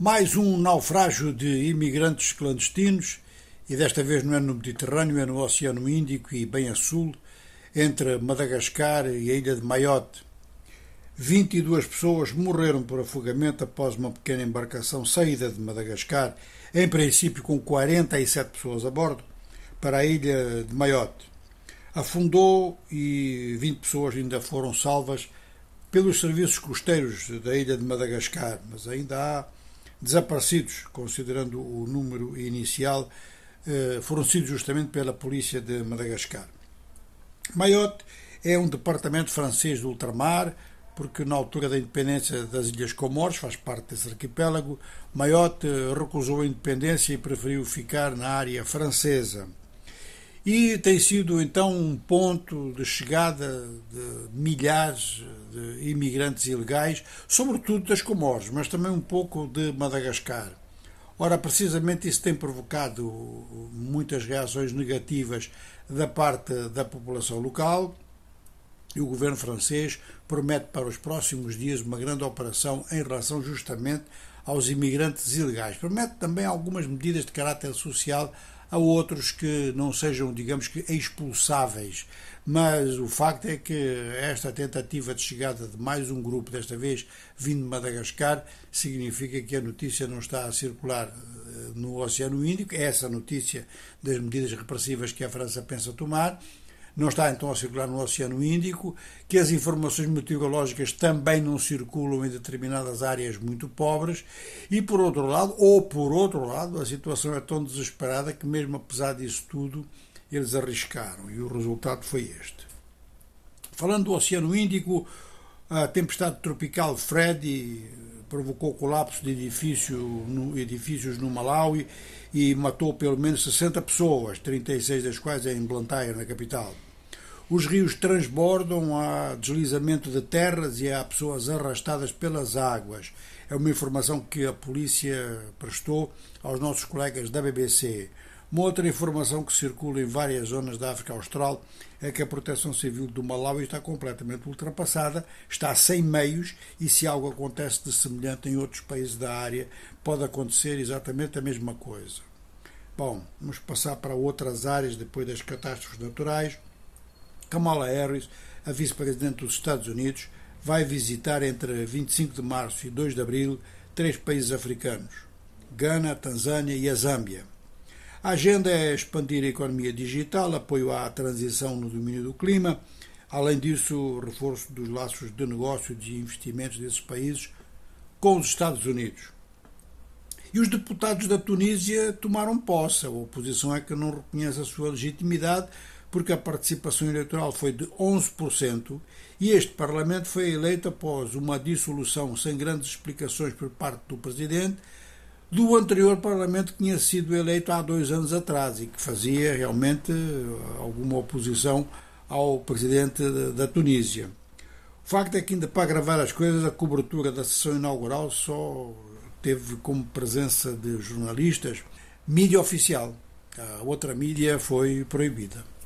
Mais um naufrágio de imigrantes clandestinos, e desta vez não é no Mediterrâneo, é no Oceano Índico e bem a sul, entre Madagascar e a ilha de Mayotte. 22 pessoas morreram por afogamento após uma pequena embarcação saída de Madagascar, em princípio com 47 pessoas a bordo, para a ilha de Mayotte. Afundou e 20 pessoas ainda foram salvas pelos serviços costeiros da ilha de Madagascar, mas ainda há desaparecidos, considerando o número inicial, eh, foram sidos justamente pela polícia de Madagascar. Mayotte é um departamento francês do ultramar, porque na altura da independência das Ilhas Comores, faz parte desse arquipélago, Mayotte recusou a independência e preferiu ficar na área francesa e tem sido então um ponto de chegada de milhares de imigrantes ilegais, sobretudo das Comores, mas também um pouco de Madagascar. Ora, precisamente isso tem provocado muitas reações negativas da parte da população local e o governo francês promete para os próximos dias uma grande operação em relação justamente aos imigrantes ilegais. Promete também algumas medidas de caráter social a outros que não sejam, digamos que, expulsáveis. Mas o facto é que esta tentativa de chegada de mais um grupo, desta vez vindo de Madagascar, significa que a notícia não está a circular eh, no Oceano Índico. É essa notícia das medidas repressivas que a França pensa tomar não está então a circular no Oceano Índico, que as informações meteorológicas também não circulam em determinadas áreas muito pobres, e por outro lado, ou por outro lado, a situação é tão desesperada que mesmo apesar disso tudo, eles arriscaram e o resultado foi este. Falando do Oceano Índico, a tempestade tropical Freddy provocou colapso de edifício, no, edifícios no Malawi e matou pelo menos 60 pessoas, 36 das quais em Blantyre, na capital. Os rios transbordam, há deslizamento de terras e há pessoas arrastadas pelas águas. É uma informação que a polícia prestou aos nossos colegas da BBC. Uma outra informação que circula em várias zonas da África Austral é que a proteção civil do Malawi está completamente ultrapassada, está sem meios e se algo acontece de semelhante em outros países da área, pode acontecer exatamente a mesma coisa. Bom, vamos passar para outras áreas depois das catástrofes naturais. Kamala Harris, a vice-presidente dos Estados Unidos, vai visitar entre 25 de março e 2 de abril três países africanos: Gana, Tanzânia e a Zâmbia. A agenda é expandir a economia digital, apoio à transição no domínio do clima, além disso, reforço dos laços de negócio e de investimentos desses países com os Estados Unidos. E os deputados da Tunísia tomaram posse. A oposição é que não reconhece a sua legitimidade porque a participação eleitoral foi de 11% e este Parlamento foi eleito após uma dissolução sem grandes explicações por parte do Presidente do anterior Parlamento que tinha sido eleito há dois anos atrás e que fazia realmente eh, alguma oposição ao Presidente da Tunísia. O facto é que, ainda para gravar as coisas, a cobertura da sessão inaugural só teve como presença de jornalistas mídia oficial. A outra mídia foi proibida.